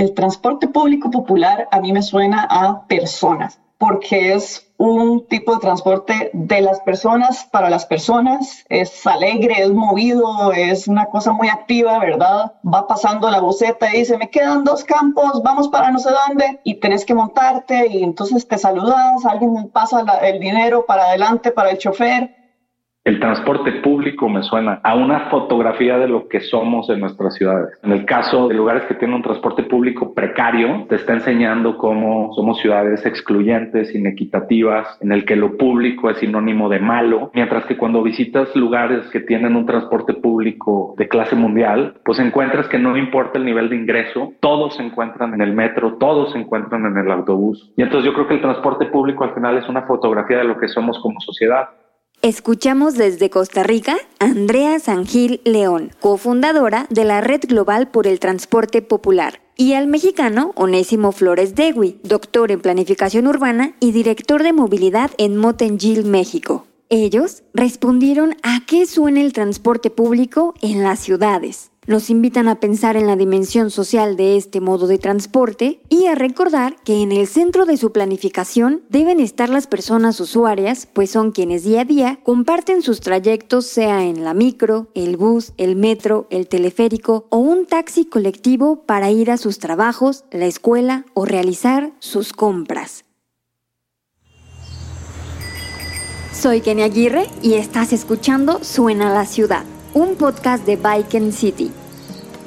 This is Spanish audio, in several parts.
El transporte público popular a mí me suena a personas, porque es un tipo de transporte de las personas para las personas. Es alegre, es movido, es una cosa muy activa, ¿verdad? Va pasando la boceta y dice, me quedan dos campos, vamos para no sé dónde, y tenés que montarte y entonces te saludas, alguien pasa el dinero para adelante para el chofer el transporte público me suena a una fotografía de lo que somos en nuestras ciudades. En el caso de lugares que tienen un transporte público precario, te está enseñando cómo somos ciudades excluyentes, inequitativas, en el que lo público es sinónimo de malo, mientras que cuando visitas lugares que tienen un transporte público de clase mundial, pues encuentras que no importa el nivel de ingreso, todos se encuentran en el metro, todos se encuentran en el autobús. Y entonces yo creo que el transporte público al final es una fotografía de lo que somos como sociedad. Escuchamos desde Costa Rica a Andrea Sangil León, cofundadora de la Red Global por el Transporte Popular, y al mexicano Onésimo Flores Degui, doctor en Planificación Urbana y director de movilidad en Motengil, México. Ellos respondieron a qué suena el transporte público en las ciudades nos invitan a pensar en la dimensión social de este modo de transporte y a recordar que en el centro de su planificación deben estar las personas usuarias, pues son quienes día a día comparten sus trayectos sea en la micro, el bus, el metro, el teleférico o un taxi colectivo para ir a sus trabajos, la escuela o realizar sus compras. Soy Kenia Aguirre y estás escuchando Suena la Ciudad, un podcast de Bike City.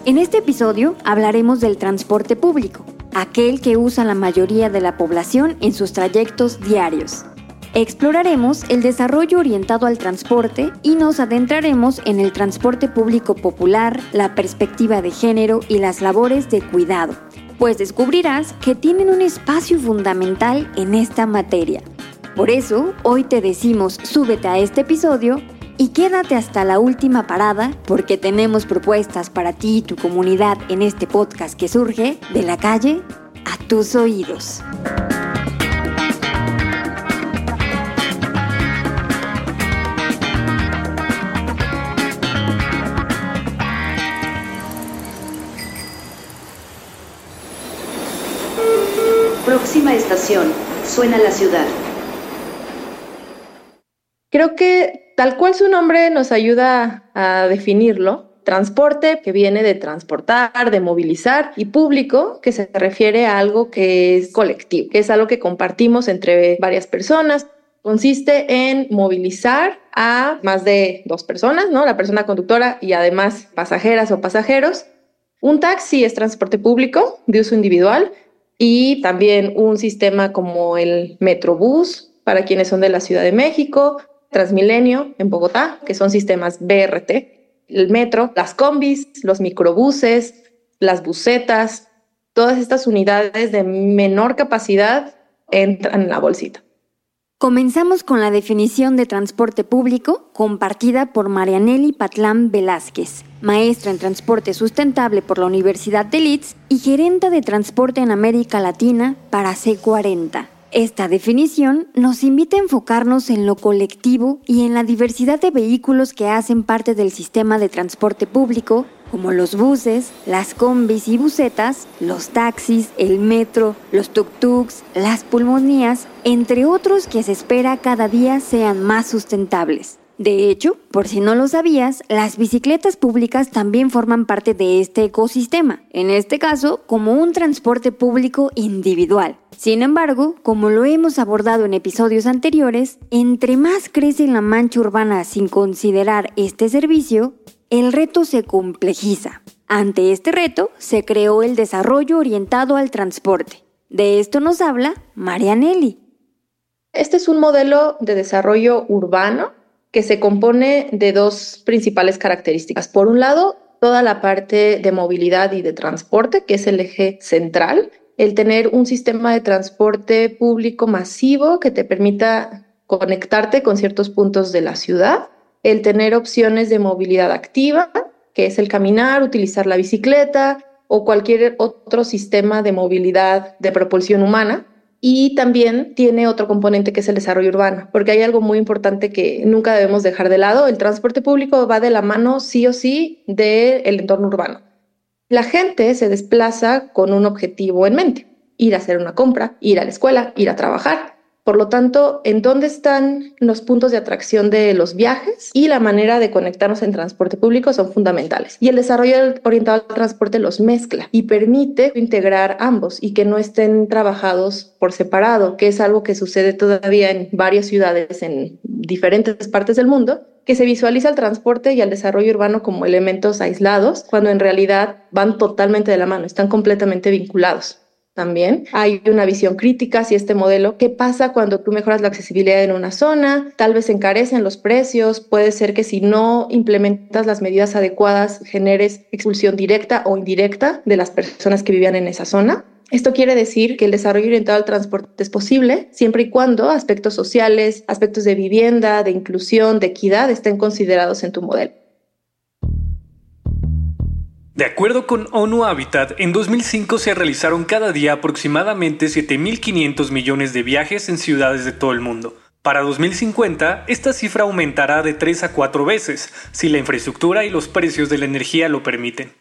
En este episodio hablaremos del transporte público, aquel que usa la mayoría de la población en sus trayectos diarios. Exploraremos el desarrollo orientado al transporte y nos adentraremos en el transporte público popular, la perspectiva de género y las labores de cuidado, pues descubrirás que tienen un espacio fundamental en esta materia. Por eso, hoy te decimos súbete a este episodio y quédate hasta la última parada porque tenemos propuestas para ti y tu comunidad en este podcast que surge de la calle a tus oídos. Próxima estación, suena la ciudad. Creo que tal cual su nombre nos ayuda a definirlo, transporte que viene de transportar, de movilizar y público que se refiere a algo que es colectivo, que es algo que compartimos entre varias personas. Consiste en movilizar a más de dos personas, ¿no? La persona conductora y además pasajeras o pasajeros. Un taxi es transporte público de uso individual y también un sistema como el Metrobús para quienes son de la Ciudad de México, Transmilenio en Bogotá, que son sistemas BRT, el metro, las combis, los microbuses, las busetas, todas estas unidades de menor capacidad entran en la bolsita. Comenzamos con la definición de transporte público compartida por Marianelli Patlán Velázquez, maestra en transporte sustentable por la Universidad de Leeds y gerente de transporte en América Latina para C40. Esta definición nos invita a enfocarnos en lo colectivo y en la diversidad de vehículos que hacen parte del sistema de transporte público, como los buses, las combis y busetas, los taxis, el metro, los tuk-tuks, las pulmonías, entre otros que se espera cada día sean más sustentables. De hecho, por si no lo sabías, las bicicletas públicas también forman parte de este ecosistema, en este caso como un transporte público individual. Sin embargo, como lo hemos abordado en episodios anteriores, entre más crece la mancha urbana sin considerar este servicio, el reto se complejiza. Ante este reto, se creó el desarrollo orientado al transporte. De esto nos habla Marianelli. Este es un modelo de desarrollo urbano que se compone de dos principales características. Por un lado, toda la parte de movilidad y de transporte, que es el eje central, el tener un sistema de transporte público masivo que te permita conectarte con ciertos puntos de la ciudad, el tener opciones de movilidad activa, que es el caminar, utilizar la bicicleta o cualquier otro sistema de movilidad de propulsión humana, y también tiene otro componente que es el desarrollo urbano, porque hay algo muy importante que nunca debemos dejar de lado. El transporte público va de la mano sí o sí del entorno urbano. La gente se desplaza con un objetivo en mente, ir a hacer una compra, ir a la escuela, ir a trabajar. Por lo tanto, ¿en dónde están los puntos de atracción de los viajes y la manera de conectarnos en transporte público son fundamentales? Y el desarrollo orientado al transporte los mezcla y permite integrar ambos y que no estén trabajados por separado, que es algo que sucede todavía en varias ciudades en diferentes partes del mundo, que se visualiza el transporte y el desarrollo urbano como elementos aislados, cuando en realidad van totalmente de la mano, están completamente vinculados también. Hay una visión crítica hacia este modelo. ¿Qué pasa cuando tú mejoras la accesibilidad en una zona? Tal vez encarecen los precios. Puede ser que si no implementas las medidas adecuadas generes expulsión directa o indirecta de las personas que vivían en esa zona. Esto quiere decir que el desarrollo orientado al transporte es posible siempre y cuando aspectos sociales, aspectos de vivienda, de inclusión, de equidad estén considerados en tu modelo. De acuerdo con ONU Habitat, en 2005 se realizaron cada día aproximadamente 7.500 millones de viajes en ciudades de todo el mundo. Para 2050, esta cifra aumentará de 3 a 4 veces, si la infraestructura y los precios de la energía lo permiten.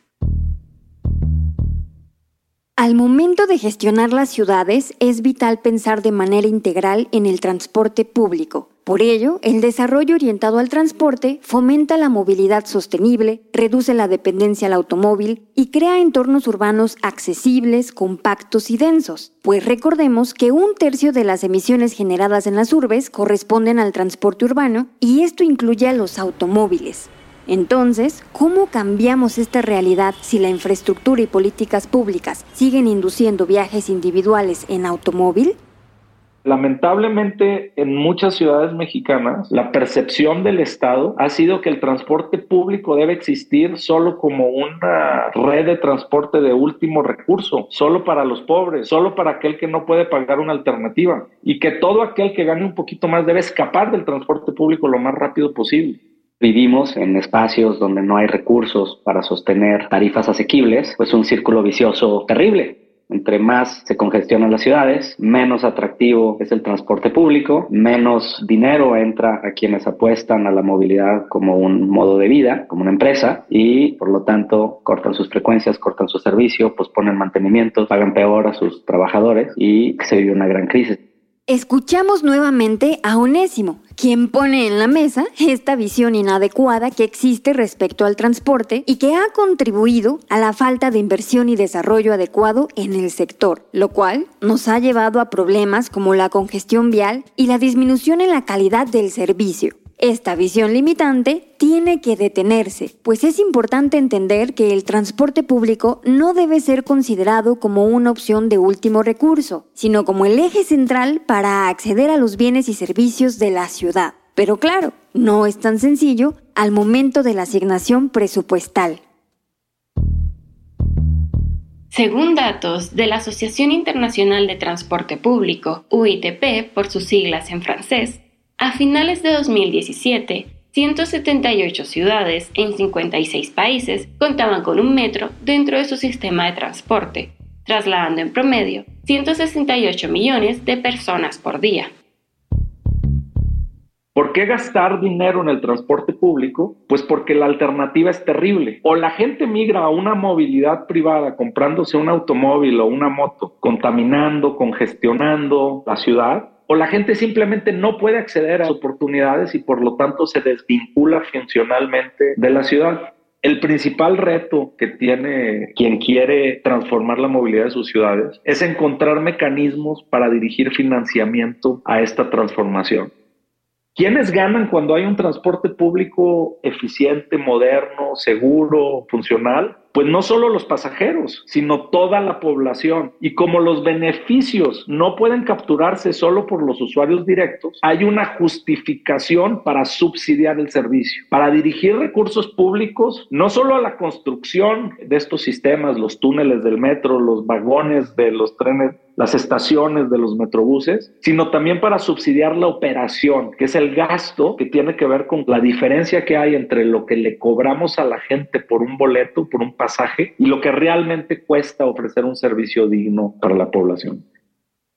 Al momento de gestionar las ciudades, es vital pensar de manera integral en el transporte público. Por ello, el desarrollo orientado al transporte fomenta la movilidad sostenible, reduce la dependencia al automóvil y crea entornos urbanos accesibles, compactos y densos, pues recordemos que un tercio de las emisiones generadas en las urbes corresponden al transporte urbano y esto incluye a los automóviles. Entonces, ¿cómo cambiamos esta realidad si la infraestructura y políticas públicas siguen induciendo viajes individuales en automóvil? Lamentablemente, en muchas ciudades mexicanas, la percepción del Estado ha sido que el transporte público debe existir solo como una red de transporte de último recurso, solo para los pobres, solo para aquel que no puede pagar una alternativa y que todo aquel que gane un poquito más debe escapar del transporte público lo más rápido posible. Vivimos en espacios donde no hay recursos para sostener tarifas asequibles, pues un círculo vicioso terrible entre más se congestionan las ciudades, menos atractivo es el transporte público, menos dinero entra a quienes apuestan a la movilidad como un modo de vida, como una empresa, y por lo tanto cortan sus frecuencias, cortan su servicio, posponen mantenimiento, pagan peor a sus trabajadores y se vive una gran crisis. Escuchamos nuevamente a Onésimo, quien pone en la mesa esta visión inadecuada que existe respecto al transporte y que ha contribuido a la falta de inversión y desarrollo adecuado en el sector, lo cual nos ha llevado a problemas como la congestión vial y la disminución en la calidad del servicio. Esta visión limitante tiene que detenerse, pues es importante entender que el transporte público no debe ser considerado como una opción de último recurso, sino como el eje central para acceder a los bienes y servicios de la ciudad. Pero claro, no es tan sencillo al momento de la asignación presupuestal. Según datos de la Asociación Internacional de Transporte Público, UITP por sus siglas en francés, a finales de 2017, 178 ciudades en 56 países contaban con un metro dentro de su sistema de transporte, trasladando en promedio 168 millones de personas por día. ¿Por qué gastar dinero en el transporte público? Pues porque la alternativa es terrible. O la gente migra a una movilidad privada comprándose un automóvil o una moto, contaminando, congestionando la ciudad, o la gente simplemente no puede acceder a oportunidades y por lo tanto se desvincula funcionalmente de la ciudad. El principal reto que tiene quien quiere transformar la movilidad de sus ciudades es encontrar mecanismos para dirigir financiamiento a esta transformación. ¿Quiénes ganan cuando hay un transporte público eficiente, moderno, seguro, funcional? Pues no solo los pasajeros, sino toda la población. Y como los beneficios no pueden capturarse solo por los usuarios directos, hay una justificación para subsidiar el servicio, para dirigir recursos públicos no solo a la construcción de estos sistemas, los túneles del metro, los vagones de los trenes las estaciones de los metrobuses, sino también para subsidiar la operación, que es el gasto que tiene que ver con la diferencia que hay entre lo que le cobramos a la gente por un boleto, por un y lo que realmente cuesta ofrecer un servicio digno para la población.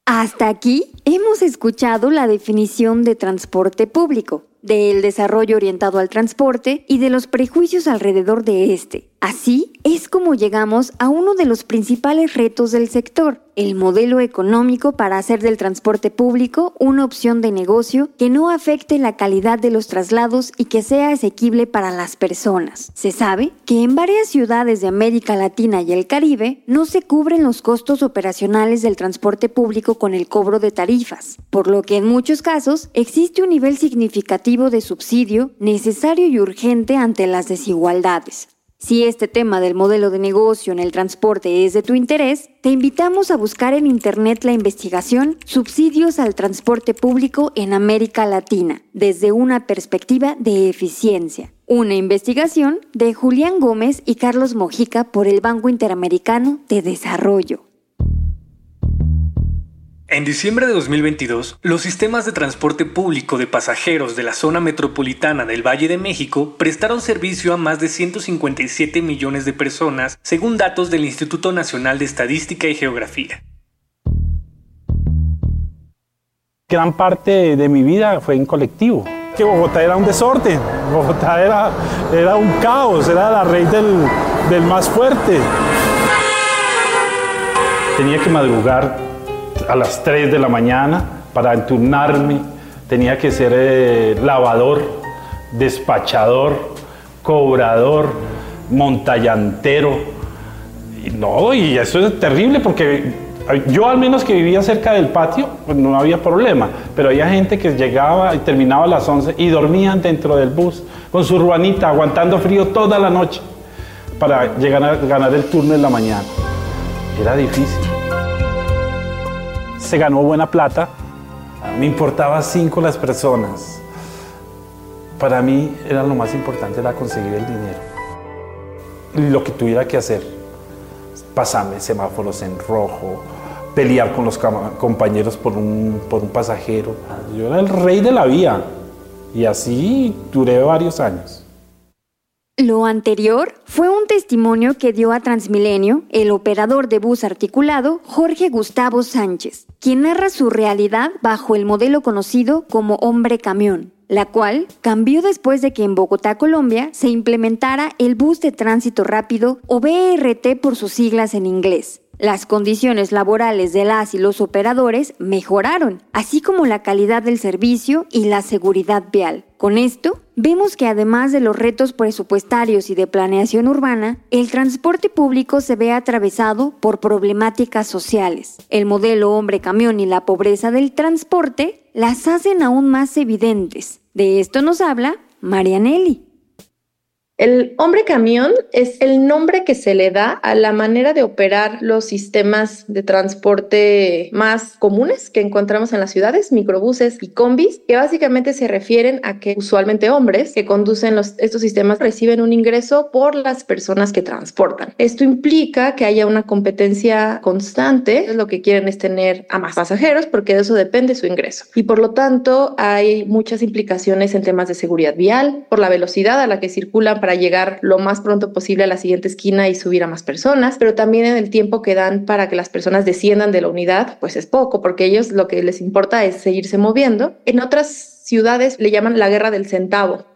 Hasta aquí hemos escuchado la definición de transporte público, del desarrollo orientado al transporte y de los prejuicios alrededor de este Así es como llegamos a uno de los principales retos del sector, el modelo económico para hacer del transporte público una opción de negocio que no afecte la calidad de los traslados y que sea asequible para las personas. Se sabe que en varias ciudades de América Latina y el Caribe no se cubren los costos operacionales del transporte público con el cobro de tarifas, por lo que en muchos casos existe un nivel significativo de subsidio necesario y urgente ante las desigualdades. Si este tema del modelo de negocio en el transporte es de tu interés, te invitamos a buscar en Internet la investigación Subsidios al Transporte Público en América Latina, desde una perspectiva de eficiencia. Una investigación de Julián Gómez y Carlos Mojica por el Banco Interamericano de Desarrollo. En diciembre de 2022, los sistemas de transporte público de pasajeros de la zona metropolitana del Valle de México prestaron servicio a más de 157 millones de personas, según datos del Instituto Nacional de Estadística y Geografía. Gran parte de mi vida fue en colectivo. Que Bogotá era un desorden, Bogotá era, era un caos, era la raíz del, del más fuerte. Tenía que madrugar a las 3 de la mañana para enturnarme. Tenía que ser eh, lavador, despachador, cobrador, montallantero. Y no, y eso es terrible porque yo al menos que vivía cerca del patio, pues no había problema, pero había gente que llegaba y terminaba a las 11 y dormían dentro del bus con su ruanita, aguantando frío toda la noche para llegar a ganar el turno en la mañana. Era difícil se ganó buena plata. Me importaba cinco las personas. Para mí era lo más importante era conseguir el dinero. Lo que tuviera que hacer, pasarme semáforos en rojo, pelear con los compañeros por un, por un pasajero. Yo era el rey de la vía y así duré varios años. Lo anterior fue un testimonio que dio a Transmilenio el operador de bus articulado Jorge Gustavo Sánchez, quien narra su realidad bajo el modelo conocido como hombre camión, la cual cambió después de que en Bogotá, Colombia, se implementara el bus de tránsito rápido o BRT por sus siglas en inglés. Las condiciones laborales de las y los operadores mejoraron, así como la calidad del servicio y la seguridad vial. Con esto, vemos que además de los retos presupuestarios y de planeación urbana, el transporte público se ve atravesado por problemáticas sociales. El modelo hombre-camión y la pobreza del transporte las hacen aún más evidentes. De esto nos habla Marianelli. El hombre camión es el nombre que se le da a la manera de operar los sistemas de transporte más comunes que encontramos en las ciudades, microbuses y combis, que básicamente se refieren a que usualmente hombres que conducen estos sistemas reciben un ingreso por las personas que transportan. Esto implica que haya una competencia constante, lo que quieren es tener a más pasajeros porque de eso depende su ingreso. Y por lo tanto hay muchas implicaciones en temas de seguridad vial, por la velocidad a la que circulan para llegar lo más pronto posible a la siguiente esquina y subir a más personas, pero también en el tiempo que dan para que las personas desciendan de la unidad, pues es poco, porque ellos lo que les importa es seguirse moviendo. En otras ciudades le llaman la guerra del centavo,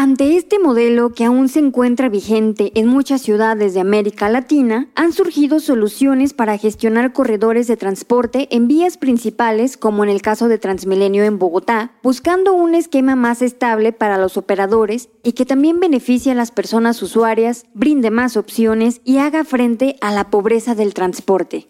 ante este modelo que aún se encuentra vigente en muchas ciudades de América Latina, han surgido soluciones para gestionar corredores de transporte en vías principales, como en el caso de Transmilenio en Bogotá, buscando un esquema más estable para los operadores y que también beneficie a las personas usuarias, brinde más opciones y haga frente a la pobreza del transporte.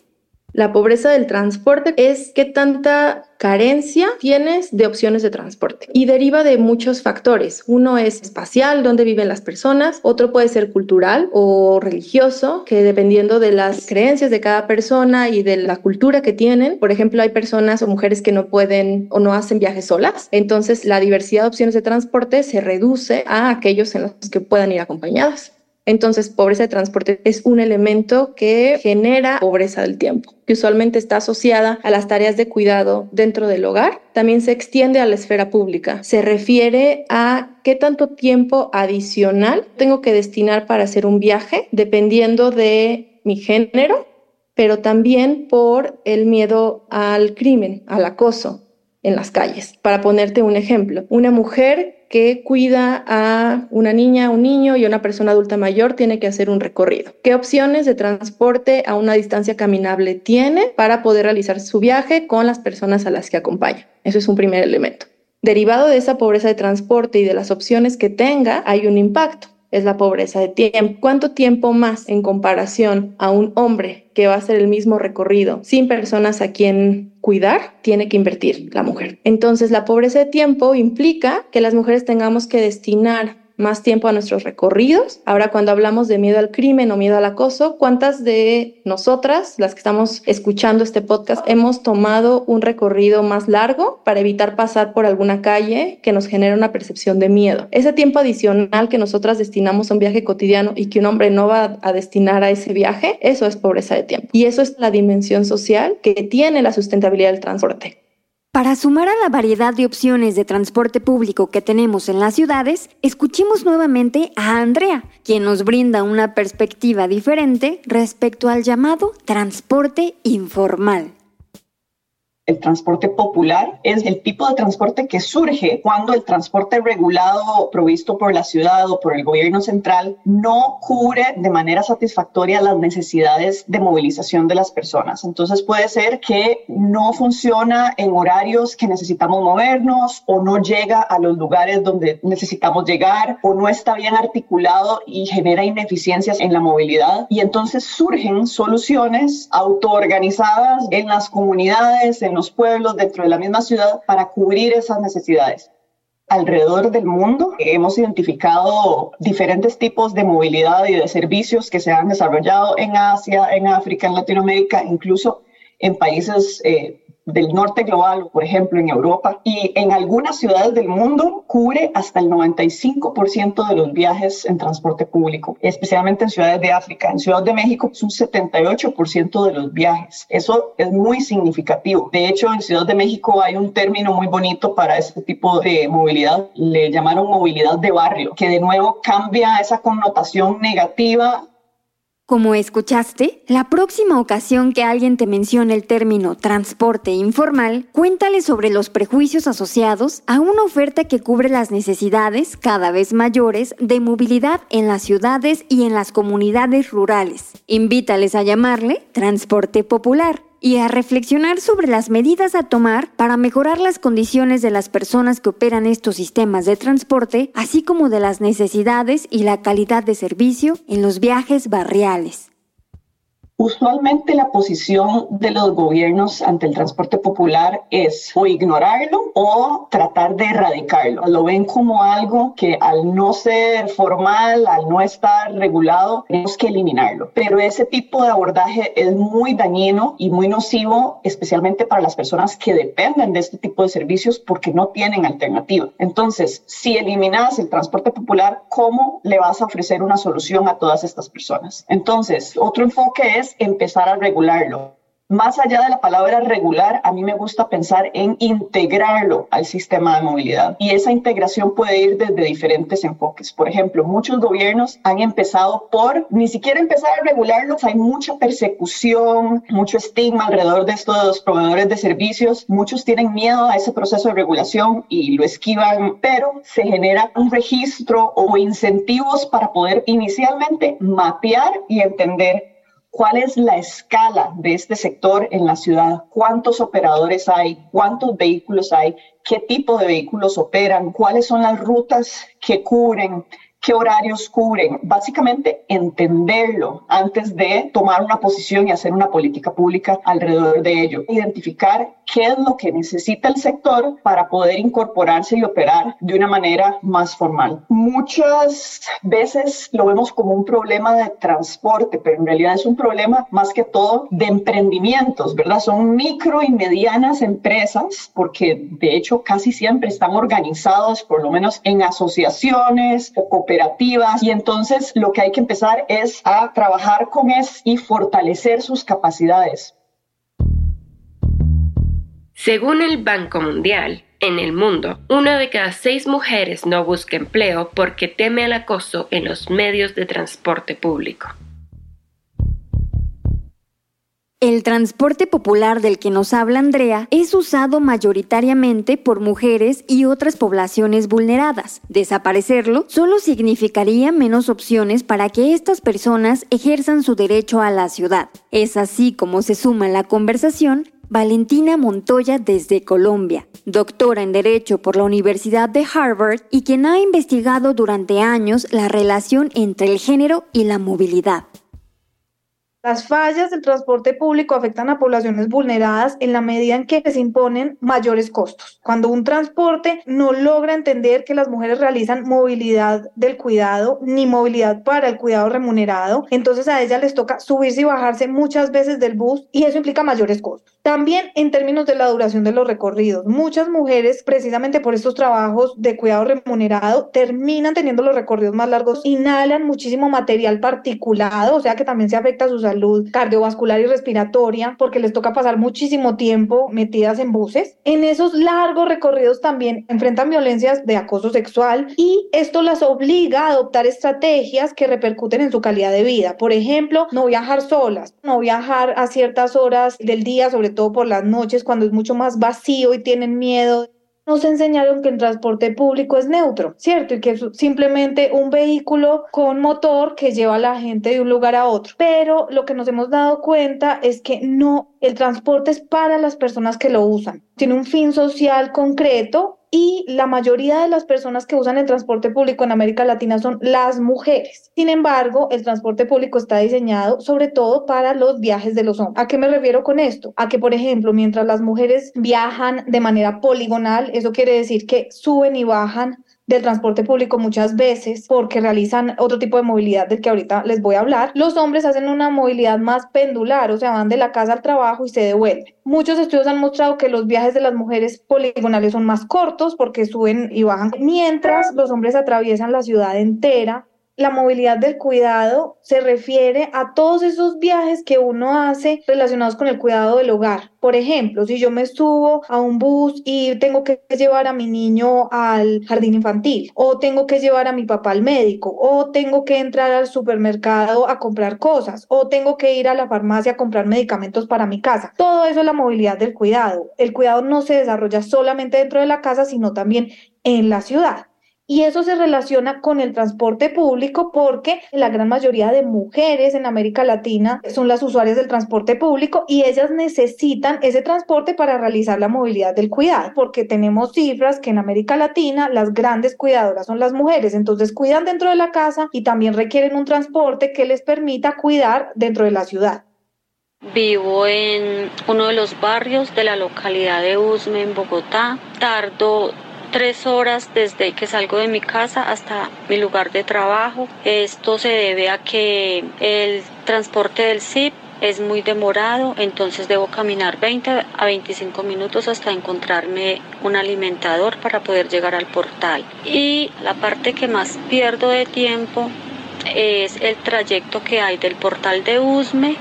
La pobreza del transporte es qué tanta carencia tienes de opciones de transporte y deriva de muchos factores. Uno es espacial, dónde viven las personas, otro puede ser cultural o religioso, que dependiendo de las creencias de cada persona y de la cultura que tienen, por ejemplo, hay personas o mujeres que no pueden o no hacen viajes solas, entonces la diversidad de opciones de transporte se reduce a aquellos en los que puedan ir acompañadas. Entonces, pobreza de transporte es un elemento que genera pobreza del tiempo, que usualmente está asociada a las tareas de cuidado dentro del hogar. También se extiende a la esfera pública. Se refiere a qué tanto tiempo adicional tengo que destinar para hacer un viaje, dependiendo de mi género, pero también por el miedo al crimen, al acoso. en las calles. Para ponerte un ejemplo, una mujer que cuida a una niña, un niño y una persona adulta mayor tiene que hacer un recorrido. ¿Qué opciones de transporte a una distancia caminable tiene para poder realizar su viaje con las personas a las que acompaña? Eso es un primer elemento. Derivado de esa pobreza de transporte y de las opciones que tenga, hay un impacto es la pobreza de tiempo. ¿Cuánto tiempo más en comparación a un hombre que va a hacer el mismo recorrido sin personas a quien cuidar, tiene que invertir la mujer? Entonces, la pobreza de tiempo implica que las mujeres tengamos que destinar más tiempo a nuestros recorridos. Ahora, cuando hablamos de miedo al crimen o miedo al acoso, ¿cuántas de nosotras, las que estamos escuchando este podcast, hemos tomado un recorrido más largo para evitar pasar por alguna calle que nos genera una percepción de miedo? Ese tiempo adicional que nosotras destinamos a un viaje cotidiano y que un hombre no va a destinar a ese viaje, eso es pobreza de tiempo. Y eso es la dimensión social que tiene la sustentabilidad del transporte. Para sumar a la variedad de opciones de transporte público que tenemos en las ciudades, escuchemos nuevamente a Andrea, quien nos brinda una perspectiva diferente respecto al llamado transporte informal. El transporte popular es el tipo de transporte que surge cuando el transporte regulado provisto por la ciudad o por el gobierno central no cubre de manera satisfactoria las necesidades de movilización de las personas. Entonces puede ser que no funciona en horarios que necesitamos movernos o no llega a los lugares donde necesitamos llegar o no está bien articulado y genera ineficiencias en la movilidad. Y entonces surgen soluciones autoorganizadas en las comunidades, en los pueblos, dentro de la misma ciudad, para cubrir esas necesidades. Alrededor del mundo hemos identificado diferentes tipos de movilidad y de servicios que se han desarrollado en Asia, en África, en Latinoamérica, incluso en países eh, del norte global, por ejemplo, en Europa, y en algunas ciudades del mundo cubre hasta el 95% de los viajes en transporte público, especialmente en ciudades de África. En Ciudad de México es un 78% de los viajes. Eso es muy significativo. De hecho, en Ciudad de México hay un término muy bonito para este tipo de movilidad. Le llamaron movilidad de barrio, que de nuevo cambia esa connotación negativa como escuchaste, la próxima ocasión que alguien te mencione el término transporte informal, cuéntale sobre los prejuicios asociados a una oferta que cubre las necesidades cada vez mayores de movilidad en las ciudades y en las comunidades rurales. Invítales a llamarle transporte popular y a reflexionar sobre las medidas a tomar para mejorar las condiciones de las personas que operan estos sistemas de transporte, así como de las necesidades y la calidad de servicio en los viajes barriales. Usualmente la posición de los gobiernos ante el transporte popular es o ignorarlo o tratar de erradicarlo. Lo ven como algo que al no ser formal, al no estar regulado, tenemos que eliminarlo. Pero ese tipo de abordaje es muy dañino y muy nocivo, especialmente para las personas que dependen de este tipo de servicios porque no tienen alternativa. Entonces, si eliminas el transporte popular, ¿cómo le vas a ofrecer una solución a todas estas personas? Entonces, otro enfoque es empezar a regularlo. Más allá de la palabra regular, a mí me gusta pensar en integrarlo al sistema de movilidad. Y esa integración puede ir desde diferentes enfoques. Por ejemplo, muchos gobiernos han empezado por ni siquiera empezar a regularlo. Hay mucha persecución, mucho estigma alrededor de estos proveedores de servicios. Muchos tienen miedo a ese proceso de regulación y lo esquivan, pero se genera un registro o incentivos para poder inicialmente mapear y entender ¿Cuál es la escala de este sector en la ciudad? ¿Cuántos operadores hay? ¿Cuántos vehículos hay? ¿Qué tipo de vehículos operan? ¿Cuáles son las rutas que cubren? Qué horarios cubren, básicamente entenderlo antes de tomar una posición y hacer una política pública alrededor de ello, identificar qué es lo que necesita el sector para poder incorporarse y operar de una manera más formal. Muchas veces lo vemos como un problema de transporte, pero en realidad es un problema más que todo de emprendimientos, ¿verdad? Son micro y medianas empresas, porque de hecho casi siempre están organizados por lo menos en asociaciones o cooperativas, y entonces lo que hay que empezar es a trabajar con es y fortalecer sus capacidades según el Banco Mundial, en el mundo, una de cada seis mujeres no busca empleo porque teme al acoso en los medios de transporte público. El transporte popular del que nos habla Andrea es usado mayoritariamente por mujeres y otras poblaciones vulneradas. Desaparecerlo solo significaría menos opciones para que estas personas ejerzan su derecho a la ciudad. Es así como se suma la conversación Valentina Montoya desde Colombia, doctora en Derecho por la Universidad de Harvard y quien ha investigado durante años la relación entre el género y la movilidad. Las fallas del transporte público afectan a poblaciones vulneradas en la medida en que se imponen mayores costos. Cuando un transporte no logra entender que las mujeres realizan movilidad del cuidado ni movilidad para el cuidado remunerado, entonces a ellas les toca subirse y bajarse muchas veces del bus y eso implica mayores costos. También en términos de la duración de los recorridos, muchas mujeres precisamente por estos trabajos de cuidado remunerado terminan teniendo los recorridos más largos, inhalan muchísimo material particulado, o sea que también se afecta a sus salud cardiovascular y respiratoria, porque les toca pasar muchísimo tiempo metidas en buses. En esos largos recorridos también enfrentan violencias de acoso sexual y esto las obliga a adoptar estrategias que repercuten en su calidad de vida. Por ejemplo, no viajar solas, no viajar a ciertas horas del día, sobre todo por las noches, cuando es mucho más vacío y tienen miedo nos enseñaron que el transporte público es neutro, ¿cierto? Y que es simplemente un vehículo con motor que lleva a la gente de un lugar a otro. Pero lo que nos hemos dado cuenta es que no, el transporte es para las personas que lo usan. Tiene un fin social concreto y la mayoría de las personas que usan el transporte público en América Latina son las mujeres. Sin embargo, el transporte público está diseñado sobre todo para los viajes de los hombres. ¿A qué me refiero con esto? A que, por ejemplo, mientras las mujeres viajan de manera poligonal, eso quiere decir que suben y bajan del transporte público muchas veces porque realizan otro tipo de movilidad del que ahorita les voy a hablar. Los hombres hacen una movilidad más pendular, o sea, van de la casa al trabajo y se devuelven. Muchos estudios han mostrado que los viajes de las mujeres poligonales son más cortos porque suben y bajan, mientras los hombres atraviesan la ciudad entera la movilidad del cuidado se refiere a todos esos viajes que uno hace relacionados con el cuidado del hogar. Por ejemplo, si yo me subo a un bus y tengo que llevar a mi niño al jardín infantil, o tengo que llevar a mi papá al médico, o tengo que entrar al supermercado a comprar cosas, o tengo que ir a la farmacia a comprar medicamentos para mi casa. Todo eso es la movilidad del cuidado. El cuidado no se desarrolla solamente dentro de la casa, sino también en la ciudad. Y eso se relaciona con el transporte público porque la gran mayoría de mujeres en América Latina son las usuarias del transporte público y ellas necesitan ese transporte para realizar la movilidad del cuidado, porque tenemos cifras que en América Latina las grandes cuidadoras son las mujeres, entonces cuidan dentro de la casa y también requieren un transporte que les permita cuidar dentro de la ciudad. Vivo en uno de los barrios de la localidad de Usme, en Bogotá. Tardo tres horas desde que salgo de mi casa hasta mi lugar de trabajo. Esto se debe a que el transporte del SIP es muy demorado, entonces debo caminar 20 a 25 minutos hasta encontrarme un alimentador para poder llegar al portal. Y la parte que más pierdo de tiempo es el trayecto que hay del portal de Usme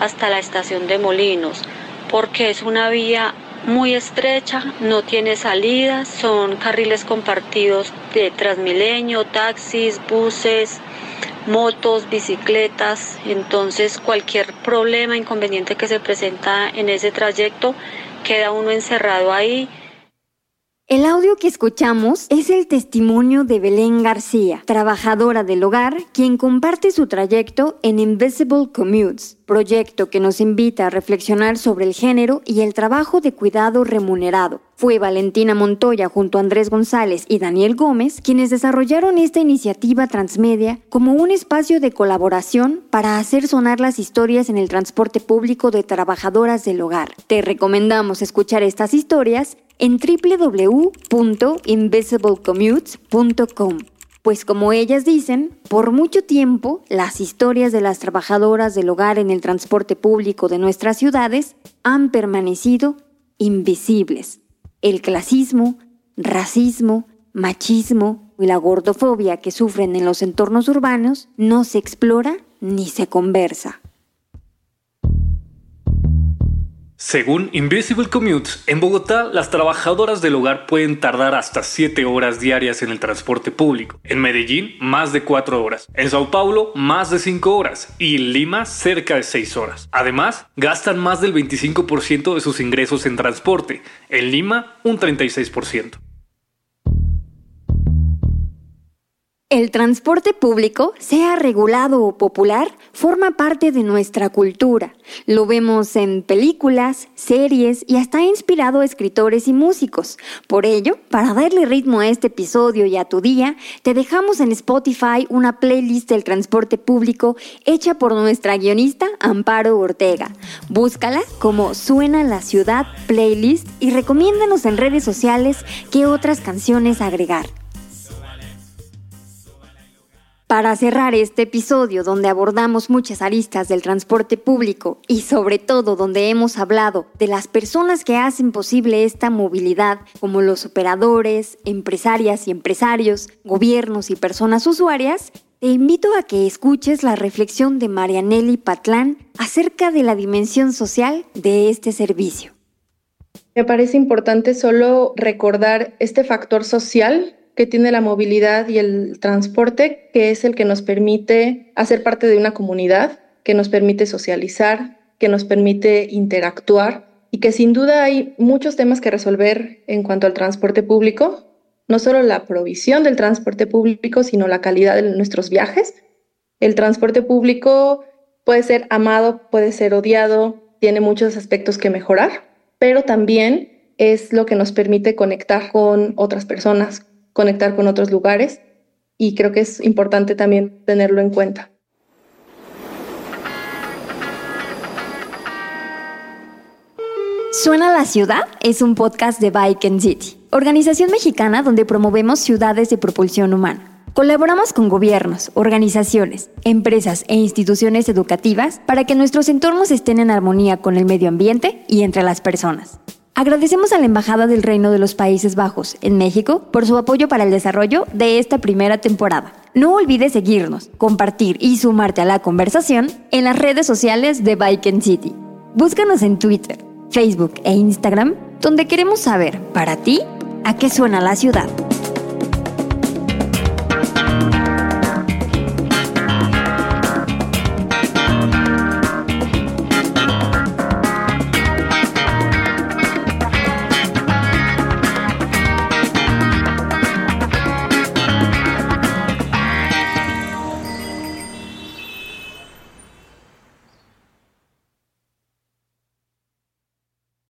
hasta la estación de Molinos, porque es una vía muy estrecha, no tiene salidas, son carriles compartidos de Transmilenio, taxis, buses, motos, bicicletas, entonces cualquier problema, inconveniente que se presenta en ese trayecto, queda uno encerrado ahí el audio que escuchamos es el testimonio de Belén García, trabajadora del hogar, quien comparte su trayecto en Invisible Commutes, proyecto que nos invita a reflexionar sobre el género y el trabajo de cuidado remunerado. Fue Valentina Montoya junto a Andrés González y Daniel Gómez quienes desarrollaron esta iniciativa transmedia como un espacio de colaboración para hacer sonar las historias en el transporte público de trabajadoras del hogar. Te recomendamos escuchar estas historias en www.invisiblecommutes.com. Pues como ellas dicen, por mucho tiempo las historias de las trabajadoras del hogar en el transporte público de nuestras ciudades han permanecido invisibles. El clasismo, racismo, machismo y la gordofobia que sufren en los entornos urbanos no se explora ni se conversa. Según Invisible Commutes, en Bogotá las trabajadoras del hogar pueden tardar hasta 7 horas diarias en el transporte público. En Medellín, más de 4 horas. En Sao Paulo, más de 5 horas. Y en Lima, cerca de 6 horas. Además, gastan más del 25% de sus ingresos en transporte. En Lima, un 36%. El transporte público, sea regulado o popular, forma parte de nuestra cultura. Lo vemos en películas, series y hasta ha inspirado a escritores y músicos. Por ello, para darle ritmo a este episodio y a tu día, te dejamos en Spotify una playlist del transporte público hecha por nuestra guionista Amparo Ortega. Búscala como Suena la Ciudad Playlist y recomiéndanos en redes sociales qué otras canciones agregar. Para cerrar este episodio donde abordamos muchas aristas del transporte público y sobre todo donde hemos hablado de las personas que hacen posible esta movilidad, como los operadores, empresarias y empresarios, gobiernos y personas usuarias, te invito a que escuches la reflexión de Marianelli Patlán acerca de la dimensión social de este servicio. Me parece importante solo recordar este factor social que tiene la movilidad y el transporte, que es el que nos permite hacer parte de una comunidad, que nos permite socializar, que nos permite interactuar y que sin duda hay muchos temas que resolver en cuanto al transporte público, no solo la provisión del transporte público, sino la calidad de nuestros viajes. El transporte público puede ser amado, puede ser odiado, tiene muchos aspectos que mejorar, pero también es lo que nos permite conectar con otras personas, conectar con otros lugares y creo que es importante también tenerlo en cuenta. Suena la ciudad es un podcast de Bike and City, organización mexicana donde promovemos ciudades de propulsión humana. Colaboramos con gobiernos, organizaciones, empresas e instituciones educativas para que nuestros entornos estén en armonía con el medio ambiente y entre las personas. Agradecemos a la Embajada del Reino de los Países Bajos en México por su apoyo para el desarrollo de esta primera temporada. No olvides seguirnos, compartir y sumarte a la conversación en las redes sociales de Bike City. Búscanos en Twitter, Facebook e Instagram, donde queremos saber, para ti, a qué suena la ciudad.